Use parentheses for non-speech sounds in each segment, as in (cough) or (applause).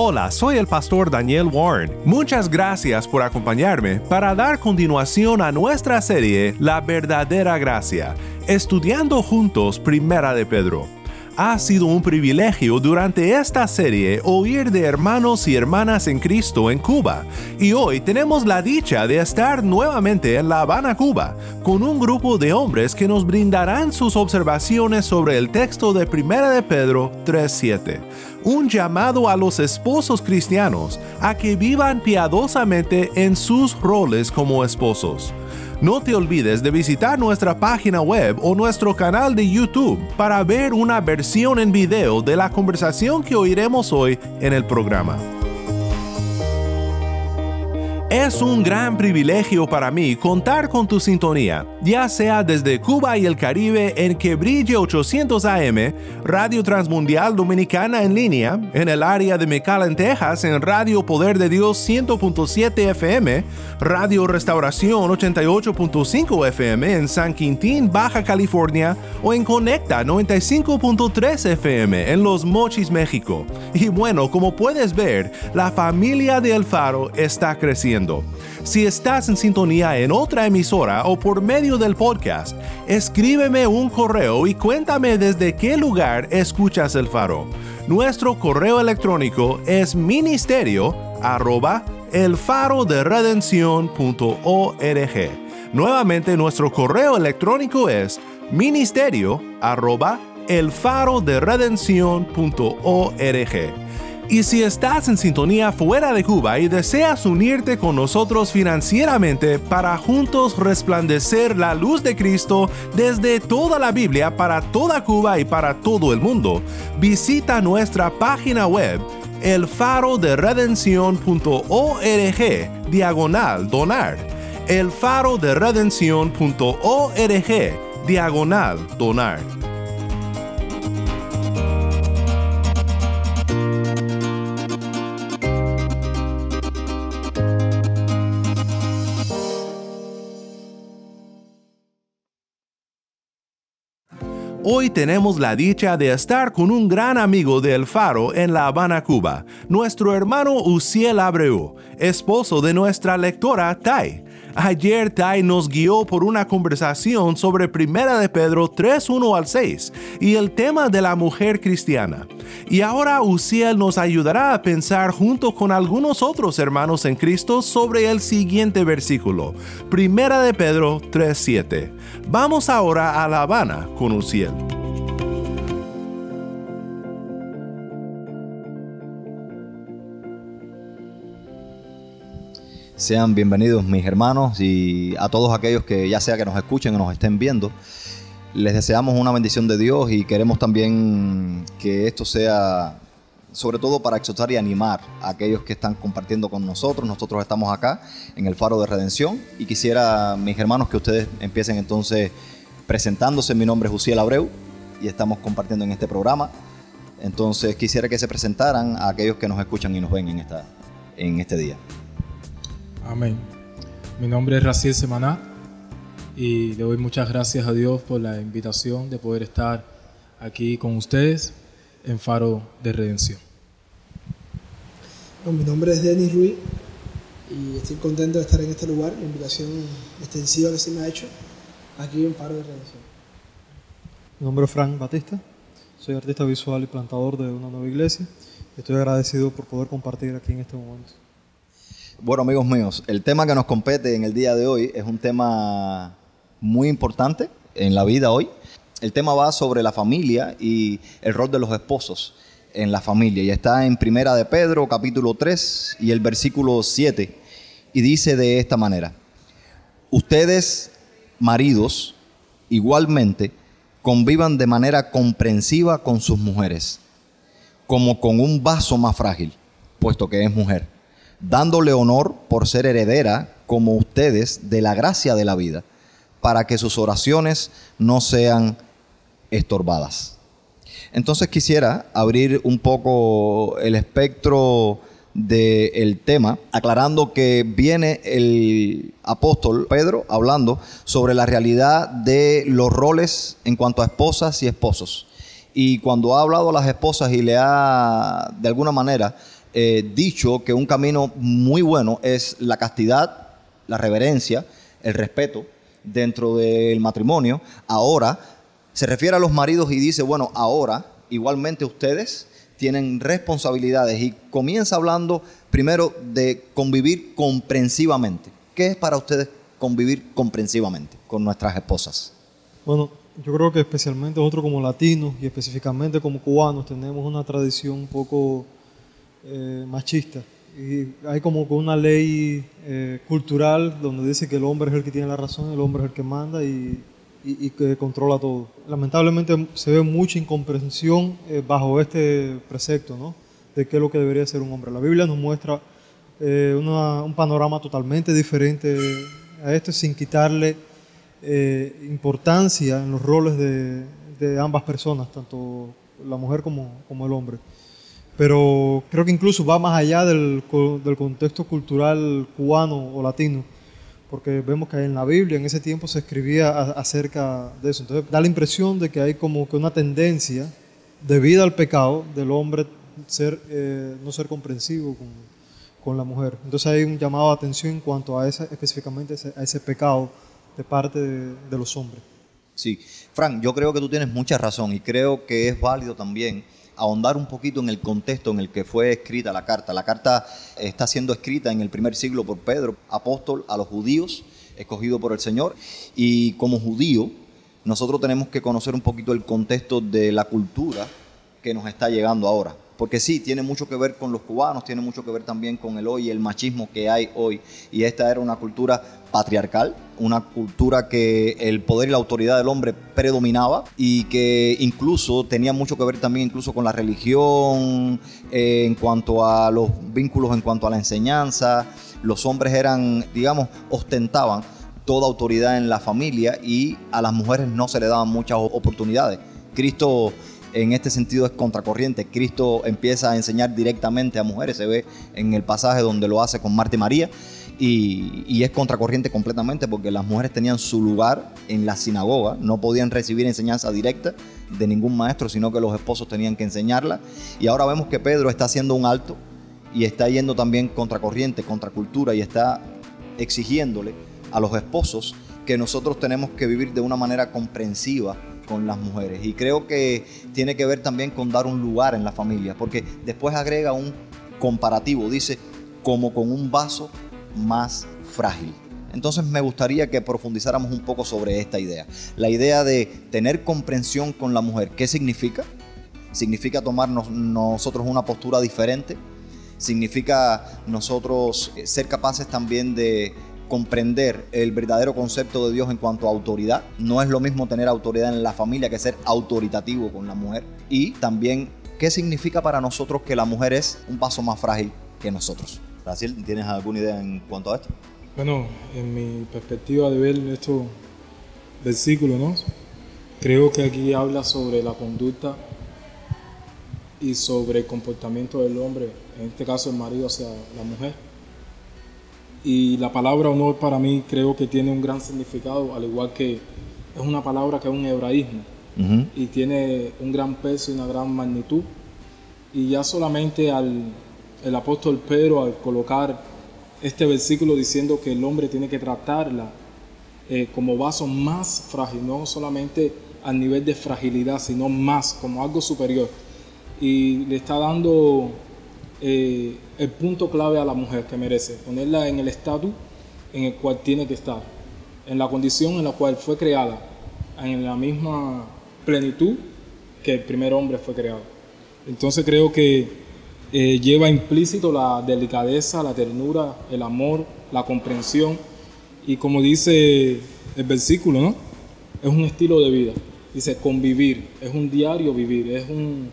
Hola, soy el pastor Daniel Warren. Muchas gracias por acompañarme para dar continuación a nuestra serie La verdadera gracia, estudiando juntos Primera de Pedro. Ha sido un privilegio durante esta serie oír de hermanos y hermanas en Cristo en Cuba, y hoy tenemos la dicha de estar nuevamente en La Habana, Cuba, con un grupo de hombres que nos brindarán sus observaciones sobre el texto de 1 de Pedro 3.7, un llamado a los esposos cristianos a que vivan piadosamente en sus roles como esposos. No te olvides de visitar nuestra página web o nuestro canal de YouTube para ver una versión en video de la conversación que oiremos hoy en el programa. Es un gran privilegio para mí contar con tu sintonía, ya sea desde Cuba y el Caribe en que brille 800 AM, Radio Transmundial Dominicana en línea, en el área de McAllen, Texas en Radio Poder de Dios 100.7 FM, Radio Restauración 88.5 FM en San Quintín, Baja California, o en Conecta 95.3 FM en Los Mochis, México. Y bueno, como puedes ver, la familia de El Faro está creciendo. Si estás en sintonía en otra emisora o por medio del podcast, escríbeme un correo y cuéntame desde qué lugar escuchas el faro. Nuestro correo electrónico es ministerio arroba elfaroderedención.org. Nuevamente nuestro correo electrónico es ministerio arroba elfaroderedención.org. Y si estás en sintonía fuera de Cuba y deseas unirte con nosotros financieramente para juntos resplandecer la luz de Cristo desde toda la Biblia para toda Cuba y para todo el mundo, visita nuestra página web elfaroderedención.org diagonal donar. elfaroderedención.org diagonal donar. Hoy tenemos la dicha de estar con un gran amigo de El Faro en La Habana, Cuba, nuestro hermano Uciel Abreu, esposo de nuestra lectora Tai. Ayer Tai nos guió por una conversación sobre Primera de Pedro 3, 1 al 6 y el tema de la mujer cristiana. Y ahora Uciel nos ayudará a pensar junto con algunos otros hermanos en Cristo sobre el siguiente versículo, Primera de Pedro 3, 7. Vamos ahora a La Habana con Uciel. Sean bienvenidos mis hermanos y a todos aquellos que ya sea que nos escuchen o nos estén viendo. Les deseamos una bendición de Dios y queremos también que esto sea sobre todo para exhortar y animar a aquellos que están compartiendo con nosotros. Nosotros estamos acá en el Faro de Redención y quisiera, mis hermanos, que ustedes empiecen entonces presentándose. Mi nombre es Jusiel Abreu y estamos compartiendo en este programa. Entonces quisiera que se presentaran a aquellos que nos escuchan y nos ven en, esta, en este día. Amén. Mi nombre es Raciel Semaná y le doy muchas gracias a Dios por la invitación de poder estar aquí con ustedes en Faro de Redención. Bueno, mi nombre es Denis Ruiz y estoy contento de estar en este lugar, la invitación extensiva que se me ha hecho aquí en Faro de Redención. Mi nombre es Frank Batista, soy artista visual y plantador de una nueva iglesia. Estoy agradecido por poder compartir aquí en este momento. Bueno, amigos míos, el tema que nos compete en el día de hoy es un tema muy importante en la vida hoy. El tema va sobre la familia y el rol de los esposos en la familia. Y está en Primera de Pedro, capítulo 3 y el versículo 7. Y dice de esta manera, ustedes, maridos, igualmente, convivan de manera comprensiva con sus mujeres, como con un vaso más frágil, puesto que es mujer, dándole honor por ser heredera, como ustedes, de la gracia de la vida, para que sus oraciones no sean estorbadas. Entonces quisiera abrir un poco el espectro del tema, aclarando que viene el apóstol Pedro hablando sobre la realidad de los roles en cuanto a esposas y esposos. Y cuando ha hablado a las esposas y le ha, de alguna manera, eh, dicho que un camino muy bueno es la castidad, la reverencia, el respeto dentro del matrimonio, ahora se refiere a los maridos y dice, bueno, ahora igualmente ustedes tienen responsabilidades y comienza hablando primero de convivir comprensivamente. ¿Qué es para ustedes convivir comprensivamente con nuestras esposas? Bueno, yo creo que especialmente nosotros como latinos y específicamente como cubanos tenemos una tradición un poco eh, machista. Y hay como una ley eh, cultural donde dice que el hombre es el que tiene la razón, el hombre es el que manda y, y, que controla todo. Lamentablemente se ve mucha incomprensión eh, bajo este precepto, ¿no? De qué es lo que debería ser un hombre. La Biblia nos muestra eh, un panorama totalmente diferente a esto, sin quitarle importancia en los roles de, de, ambas personas, tanto la mujer como, como, el hombre. Pero creo que incluso va más allá del, del contexto cultural cubano o latino porque vemos que en la Biblia en ese tiempo se escribía acerca de eso. Entonces da la impresión de que hay como que una tendencia debido al pecado del hombre ser, eh, no ser comprensivo con, con, la mujer. Entonces hay un llamado de atención en cuanto a ese, específicamente a ese pecado de parte de, de los hombres. Sí, Frank, yo creo que tú tienes mucha razón y creo que es válido también ahondar un poquito en el contexto en el que fue escrita la carta. La carta está siendo escrita en el primer siglo por Pedro, apóstol a los judíos, escogido por el Señor. Y como judío, nosotros tenemos que conocer un poquito el contexto de la cultura que nos está llegando ahora porque sí, tiene mucho que ver con los cubanos, tiene mucho que ver también con el hoy, el machismo que hay hoy. Y esta era una cultura patriarcal, una cultura que el poder y la autoridad del hombre predominaba y que incluso tenía mucho que ver también incluso con la religión, eh, en cuanto a los vínculos, en cuanto a la enseñanza. Los hombres eran, digamos, ostentaban toda autoridad en la familia y a las mujeres no se le daban muchas oportunidades. Cristo en este sentido es contracorriente. Cristo empieza a enseñar directamente a mujeres, se ve en el pasaje donde lo hace con Marta y María, y, es contracorriente completamente porque las mujeres tenían su lugar en la sinagoga, no podían recibir enseñanza directa de ningún maestro, sino que los esposos tenían que enseñarla. Y ahora vemos que Pedro está haciendo un alto y está yendo también contracorriente, contracultura, y está exigiéndole a los esposos que nosotros tenemos que vivir de una manera comprensiva con las mujeres. Y creo que tiene que ver también con dar un lugar en la familia, porque después agrega un comparativo, dice, como con un vaso más frágil. Entonces me gustaría que profundizáramos un poco sobre esta idea. La idea de tener comprensión con la mujer. ¿Qué significa? Significa tomarnos nosotros una postura diferente. Significa nosotros eh, ser capaces también de comprender el verdadero concepto de Dios en cuanto a autoridad. No es lo mismo tener autoridad en la familia que ser autoritativo con la mujer. Y también, ¿qué significa para nosotros que la mujer es un paso más frágil que nosotros? Brasil, ¿tienes alguna idea en cuanto a esto? Bueno, en mi perspectiva de ver estos versículos, ¿no? Creo que aquí habla sobre la conducta y sobre el comportamiento del hombre, en este caso el marido hacia la mujer y la palabra honor para mí creo que tiene un gran significado, al igual que es una palabra que es un hebraísmo y tiene un gran peso y una gran magnitud. Y ya solamente al el apóstol Pedro al colocar este versículo diciendo que el hombre tiene que tratarla eh, como vaso más frágil, no solamente al nivel de fragilidad, sino más, como algo superior. Y le está dando eh, el punto clave a la mujer que merece, ponerla en el estatus en el cual tiene que estar, en la condición en la cual fue creada, en la misma plenitud que el primer hombre fue creado. Entonces creo que eh, lleva implícito la delicadeza, la ternura, el amor, la comprensión y como dice el versículo, ¿no? Es un estilo de vida. Dice convivir, es un diario vivir, es un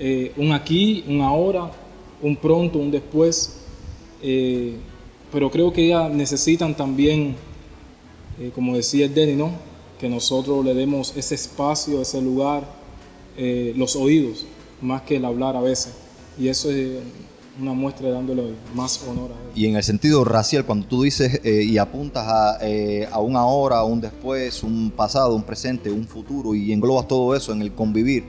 eh, un aquí, un ahora, un pronto, un después. Eh, pero creo que ellas necesitan también, eh, como decía el Denny, ¿no? que nosotros le demos ese espacio, ese lugar, eh, los oídos, más que el hablar a veces. Y eso es una muestra dándole más honor a él. Y en el sentido racial, cuando tú dices y apuntas a, eh, a un ahora, a un después, un pasado, un presente, un futuro, y englobas todo eso en el convivir,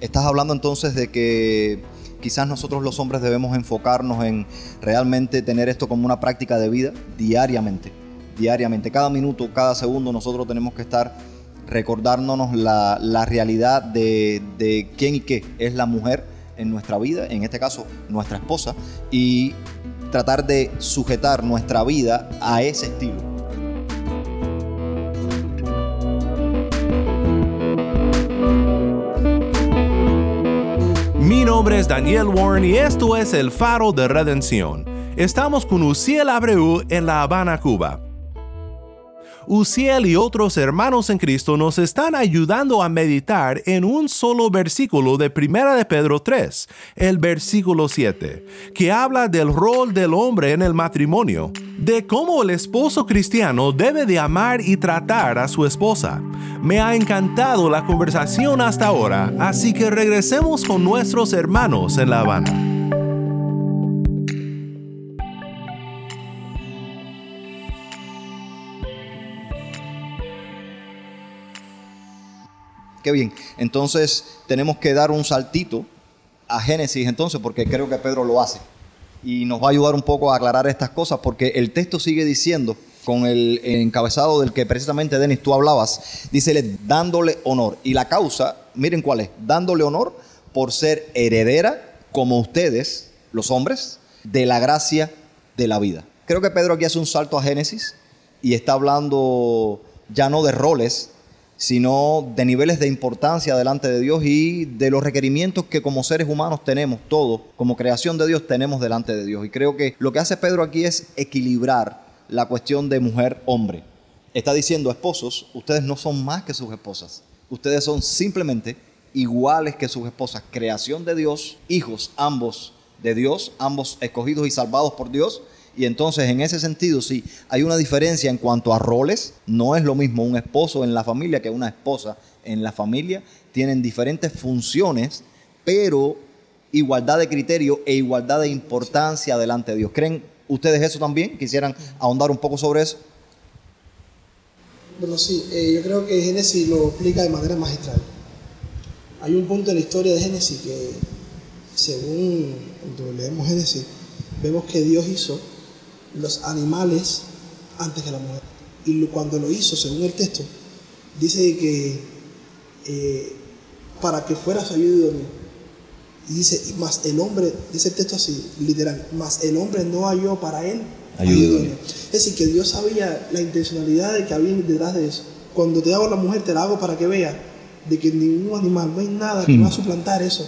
estás hablando entonces de que quizás nosotros los hombres debemos enfocarnos en realmente tener esto como una práctica de vida diariamente, diariamente, cada minuto, cada segundo nosotros tenemos que estar recordándonos la, realidad de quién y qué es la mujer en nuestra vida, en este caso nuestra esposa, y tratar de sujetar nuestra vida a ese estilo. Nombre es Daniel Warren y esto es El Faro de Redención. Estamos con Uciel Abreu en La Habana, Cuba. Uciel y otros hermanos en Cristo nos están ayudando a meditar en un solo versículo de 1 de Pedro 3, el versículo 7, que habla del rol del hombre en el matrimonio, de cómo el esposo cristiano debe de amar y tratar a su esposa. Me ha encantado la conversación hasta ahora, así que regresemos con nuestros hermanos en La Habana. Qué bien. Entonces tenemos que dar un saltito a Génesis entonces, porque creo que Pedro lo hace. Y nos va a ayudar un poco a aclarar estas cosas, porque el texto sigue diciendo, con el encabezado del que precisamente Denis tú hablabas, dícele dándole honor. Y la causa, miren cuál es, dándole honor por ser heredera, como ustedes, los hombres, de la gracia de la vida. Creo que Pedro aquí hace un salto a Génesis y está hablando ya no de roles, sino de niveles de importancia delante de Dios y de los requerimientos que como seres humanos tenemos, todos, como creación de Dios, tenemos delante de Dios. Y creo que lo que hace Pedro aquí es equilibrar la cuestión de mujer-hombre. Está diciendo, esposos, ustedes no son más que sus esposas. Ustedes son simplemente iguales que sus esposas. Creación de Dios, hijos ambos de Dios, ambos escogidos y salvados por Dios y entonces en ese sentido sí, hay una diferencia en cuanto a roles. No es lo mismo un esposo en la familia que una esposa en la familia. Tienen diferentes funciones, pero igualdad de criterio e igualdad de importancia delante de Dios. ¿Creen ustedes eso también? ¿Quisieran ahondar un poco sobre eso? Bueno, sí, eh, yo creo que Génesis lo explica de manera magistral. Hay un punto en la historia de Génesis que, según cuando leemos Génesis, vemos que Dios hizo los animales antes que la mujer. Y cuando lo hizo, según el texto, dice que eh, para que fuera su ayuda idónea. Y dice, más el hombre, dice el texto así, literal, más el hombre no halló para él Ayuda. Es decir, que Dios sabía la intencionalidad de que había detrás de eso. Cuando te hago la mujer, te la hago para que vea de que ningún animal, no hay nada que Hmm. va a suplantar eso.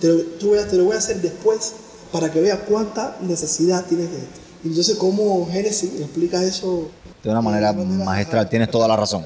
Te lo, tú te lo voy a hacer después para que vea cuánta necesidad tienes de esto. Entonces, ¿cómo Génesis explica eso? De una manera magistral, tienes toda la razón.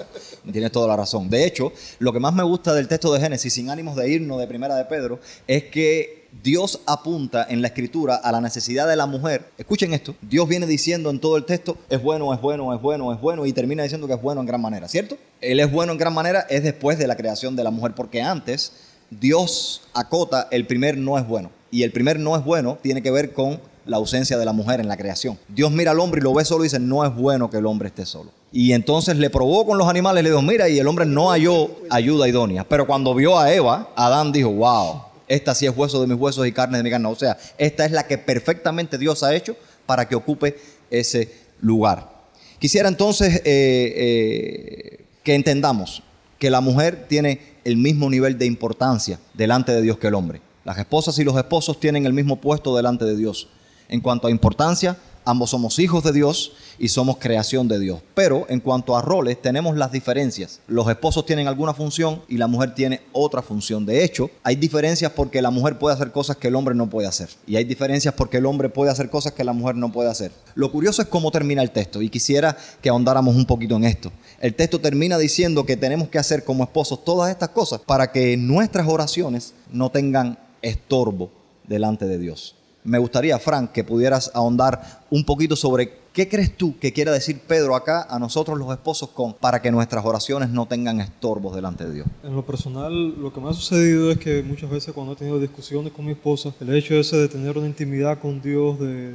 Tienes toda la razón. De hecho, lo que más me gusta del texto de Génesis, sin ánimos de irnos de primera de Pedro, es que Dios apunta en la escritura a la necesidad de la mujer. Escuchen esto. Dios viene diciendo en todo el texto, es bueno, es bueno, es bueno, es bueno, y termina diciendo que es bueno en gran manera, ¿cierto? Él es bueno en gran manera es después de la creación de la mujer, porque antes Dios acota el primer no es bueno. Y el primer no es bueno tiene que ver con la ausencia de la mujer en la creación. Dios mira al hombre y lo ve solo y dice, no es bueno que el hombre esté solo. Y entonces le probó con los animales, le dijo, mira, y el hombre no halló ayuda idónea. Pero cuando vio a Eva, Adán dijo, wow, esta sí es hueso de mis huesos y carne de mi carne. O sea, esta es la que perfectamente Dios ha hecho para que ocupe ese lugar. Quisiera entonces eh, eh, que entendamos que la mujer tiene el mismo nivel de importancia delante de Dios que el hombre. Las esposas y los esposos tienen el mismo puesto delante de Dios. En cuanto a importancia, ambos somos hijos de Dios y somos creación de Dios. Pero en cuanto a roles, tenemos las diferencias. Los esposos tienen alguna función y la mujer tiene otra función. De hecho, hay diferencias porque la mujer puede hacer cosas que el hombre no puede hacer. Y hay diferencias porque el hombre puede hacer cosas que la mujer no puede hacer. Lo curioso es cómo termina el texto y quisiera que ahondáramos un poquito en esto. El texto termina diciendo que tenemos que hacer como esposos todas estas cosas para que nuestras oraciones no tengan estorbo delante de Dios. Me gustaría, Frank, que pudieras ahondar un poquito sobre qué crees tú que quiere decir Pedro acá a nosotros los esposos con para que nuestras oraciones no tengan estorbos delante de Dios. En lo personal, lo que me ha sucedido es que muchas veces cuando he tenido discusiones con mi esposa, el hecho ese de tener una intimidad con Dios, de,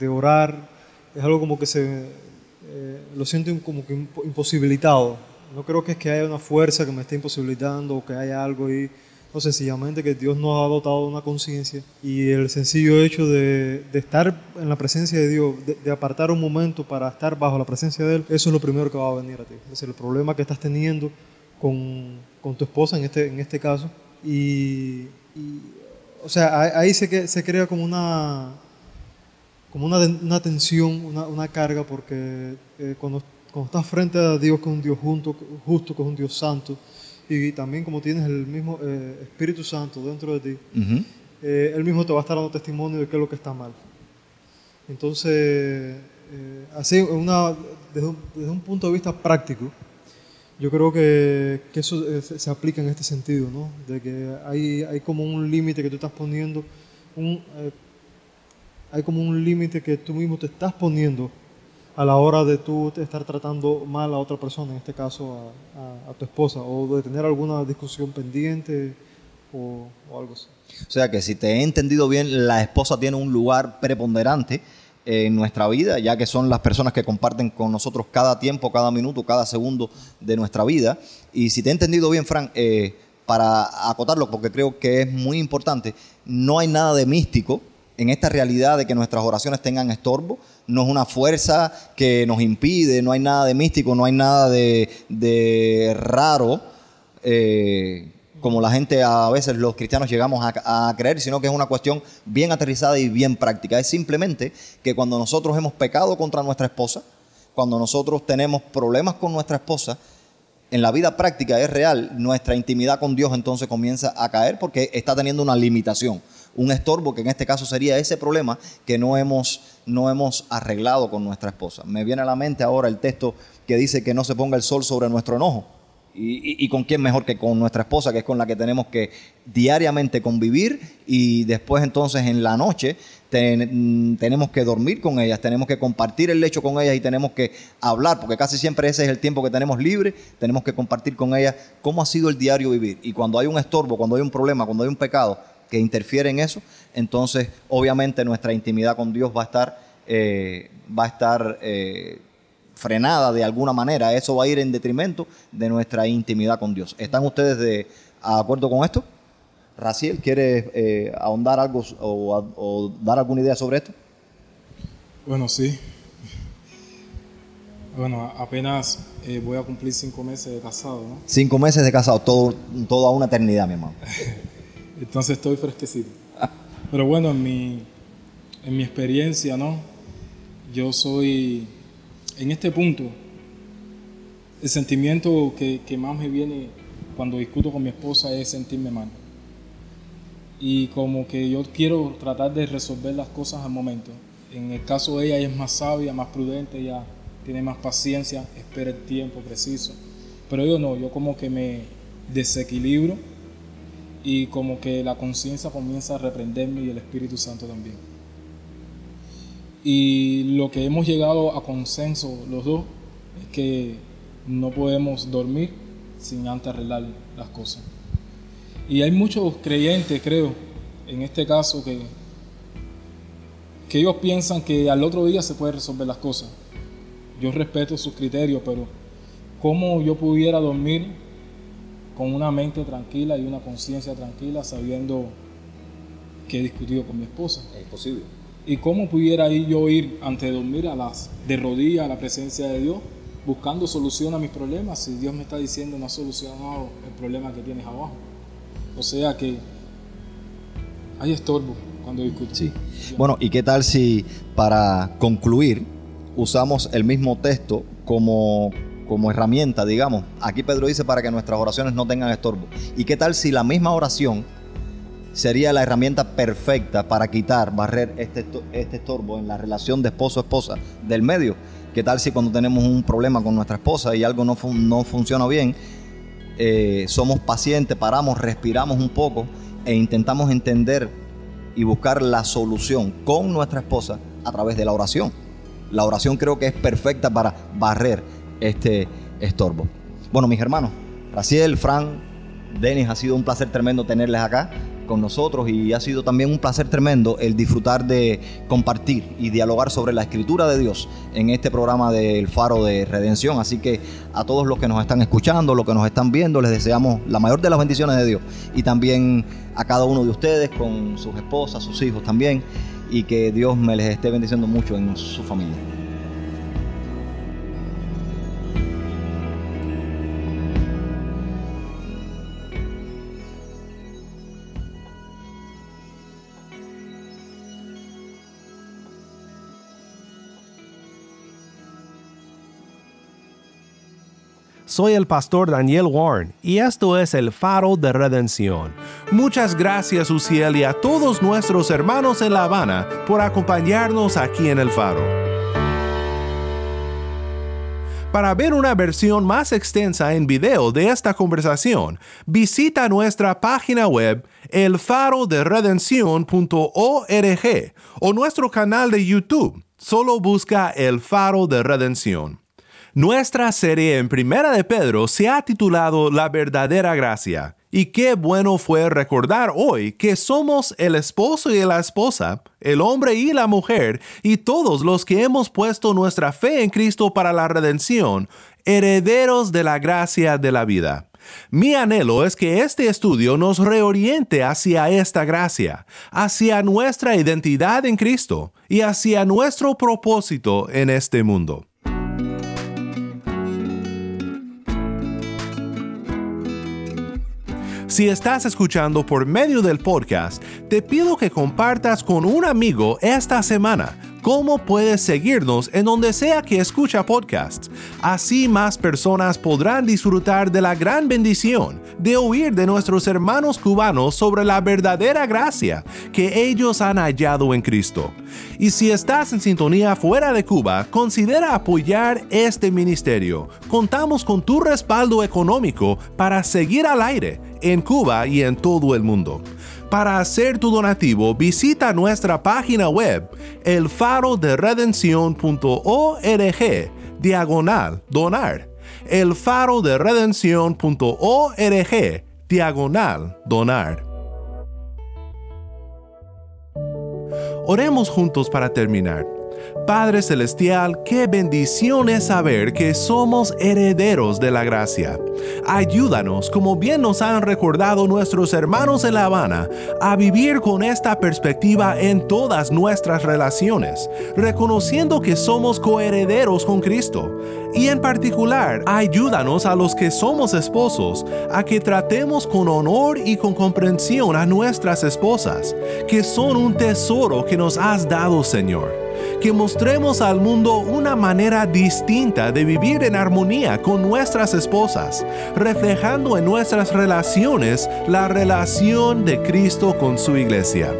de orar, es algo como que se eh, lo siento como que imp- imposibilitado. No creo que es que haya una fuerza que me esté imposibilitando o que haya algo ahí. No, sencillamente que Dios nos ha dotado de una conciencia y el sencillo hecho de, estar en la presencia de Dios, de, apartar un momento para estar bajo la presencia de Él, eso es lo primero que va a venir a ti. Es el problema que estás teniendo con, con tu esposa en este, en este caso. Y, y, o sea, ahí- se, se crea como una, como una, una tensión, una, una carga, porque eh, cuando, cuando estás frente a Dios, que es un Dios junto, justo, que es un Dios santo, y también como tienes el mismo eh, Espíritu Santo dentro de ti, eh, Él mismo te va a estar dando testimonio de qué es lo que está mal. Entonces, eh, así, una, desde, un, desde un punto de vista práctico, yo creo que, que eso se, aplica en este sentido, ¿no? De que hay, hay como un límite que tú estás poniendo, un, hay como un límite que tú mismo te estás poniendo a la hora de tú estar tratando mal a otra persona, en este caso a, tu esposa, o de tener alguna discusión pendiente o, o algo así. O sea que si te he entendido bien, la esposa tiene un lugar preponderante en nuestra vida, ya que son las personas que comparten con nosotros cada tiempo, cada minuto, cada segundo de nuestra vida. Y si te he entendido bien, Frank, eh, para acotarlo, porque creo que es muy importante, no hay nada de místico en esta realidad de que nuestras oraciones tengan estorbo. No es una fuerza que nos impide, no hay nada de místico, no hay nada de, raro. eh, como la gente a veces los cristianos llegamos a, a creer, sino que es una cuestión bien aterrizada y bien práctica. Es simplemente que cuando nosotros hemos pecado contra nuestra esposa, cuando nosotros tenemos problemas con nuestra esposa, en la vida práctica es real, nuestra intimidad con Dios entonces comienza a caer porque está teniendo una limitación, un estorbo que en este caso sería ese problema que no hemos, no hemos arreglado con nuestra esposa. Me viene a la mente ahora el texto que dice que no se ponga el sol sobre nuestro enojo. Y, con quién mejor que con nuestra esposa, que es con la que tenemos que diariamente convivir y después entonces en la noche ten- tenemos que dormir con ellas, tenemos que compartir el lecho con ellas y tenemos que hablar, porque casi siempre ese es el tiempo que tenemos libre, tenemos que compartir con ellas cómo ha sido el diario vivir. Y cuando hay un estorbo, cuando hay un problema, cuando hay un pecado que interfiere en eso, entonces obviamente nuestra intimidad con Dios va a estar, eh, va a estar eh, frenada de alguna manera. Eso va a ir en detrimento de nuestra intimidad con Dios. ¿Están ustedes de acuerdo con esto? Raciel, ¿quiere eh, ahondar algo o, o dar alguna idea sobre esto? Bueno, sí. Bueno, apenas eh, voy a cumplir cinco meses de casado, ¿no? Cinco meses de casado, todo, toda una eternidad, mi hermano. (laughs) Entonces estoy fresquecito. Pero bueno, en mi, en mi experiencia, ¿no? Yo soy, en este punto, el sentimiento que, que más me viene cuando discuto con mi esposa es sentirme mal. Y como que yo quiero tratar de resolver las cosas al momento. En el caso de ella, ella es más sabia, más prudente, ella tiene más paciencia, espera el tiempo preciso. Pero yo no, yo como que me desequilibro y como que la conciencia comienza a reprenderme y el Espíritu Santo también. Y lo que hemos llegado a consenso los dos es que no podemos dormir sin antes arreglar las cosas. Y hay muchos creyentes, creo, en este caso, que, que ellos piensan que al otro día se puede resolver las cosas. Yo respeto sus criterios, pero ¿cómo yo pudiera dormir con una mente tranquila y una conciencia tranquila sabiendo que he discutido con mi esposa? Es posible. ¿Y cómo pudiera yo ir antes de dormir a las de rodillas a la presencia de Dios buscando solución a mis problemas si Dios me está diciendo no ha solucionado el problema que tienes abajo? O sea que hay estorbo cuando discuto. Sí. Bueno, ¿y qué tal si para concluir usamos el mismo texto como, como herramienta, digamos? Aquí Pedro dice para que nuestras oraciones no tengan estorbo. ¿Y qué tal si la misma oración sería la herramienta perfecta para quitar, barrer este, este estorbo en la relación de esposo-esposa del medio? ¿Qué tal si cuando tenemos un problema con nuestra esposa y algo no, no funciona bien, eh, somos pacientes, paramos, respiramos un poco e intentamos entender y buscar la solución con nuestra esposa a través de la oración. La oración creo que es perfecta para barrer este estorbo. Bueno, mis hermanos, Raciel, Fran, Denis, ha sido un placer tremendo tenerles acá con nosotros y ha sido también un placer tremendo el disfrutar de compartir y dialogar sobre la escritura de Dios en este programa del Faro de Redención. Así que a todos los que nos están escuchando, los que nos están viendo, les deseamos la mayor de las bendiciones de Dios y también a cada uno de ustedes con sus esposas, sus hijos también y que Dios me les esté bendiciendo mucho en su familia. Soy el pastor Daniel Warren y esto es el faro de redención. Muchas gracias Uciel y a todos nuestros hermanos en La Habana por acompañarnos aquí en el faro. Para ver una versión más extensa en video de esta conversación, visita nuestra página web elfaroderedención.org o nuestro canal de YouTube. Solo busca El Faro de Redención. Nuestra serie en Primera de Pedro se ha titulado La verdadera gracia. Y qué bueno fue recordar hoy que somos el esposo y la esposa, el hombre y la mujer, y todos los que hemos puesto nuestra fe en Cristo para la redención, herederos de la gracia de la vida. Mi anhelo es que este estudio nos reoriente hacia esta gracia, hacia nuestra identidad en Cristo y hacia nuestro propósito en este mundo. Si estás escuchando por medio del podcast, te pido que compartas con un amigo esta semana cómo puedes seguirnos en donde sea que escucha podcasts. Así más personas podrán disfrutar de la gran bendición de oír de nuestros hermanos cubanos sobre la verdadera gracia que ellos han hallado en Cristo. Y si estás en sintonía fuera de Cuba, considera apoyar este ministerio. Contamos con tu respaldo económico para seguir al aire en Cuba y en todo el mundo. Para hacer tu donativo, visita nuestra página web elfaroderedención.org diagonal donar. elfaroderedención.org diagonal donar. Oremos juntos para terminar. Padre Celestial, qué bendición es saber que somos herederos de la gracia. Ayúdanos, como bien nos han recordado nuestros hermanos en La Habana, a vivir con esta perspectiva en todas nuestras relaciones, reconociendo que somos coherederos con Cristo. Y en particular, ayúdanos a los que somos esposos a que tratemos con honor y con comprensión a nuestras esposas, que son un tesoro que nos has dado, Señor que mostremos al mundo una manera distinta de vivir en armonía con nuestras esposas, reflejando en nuestras relaciones la relación de Cristo con su iglesia.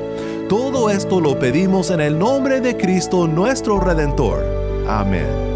Todo esto lo pedimos en el nombre de Cristo nuestro Redentor. Amén.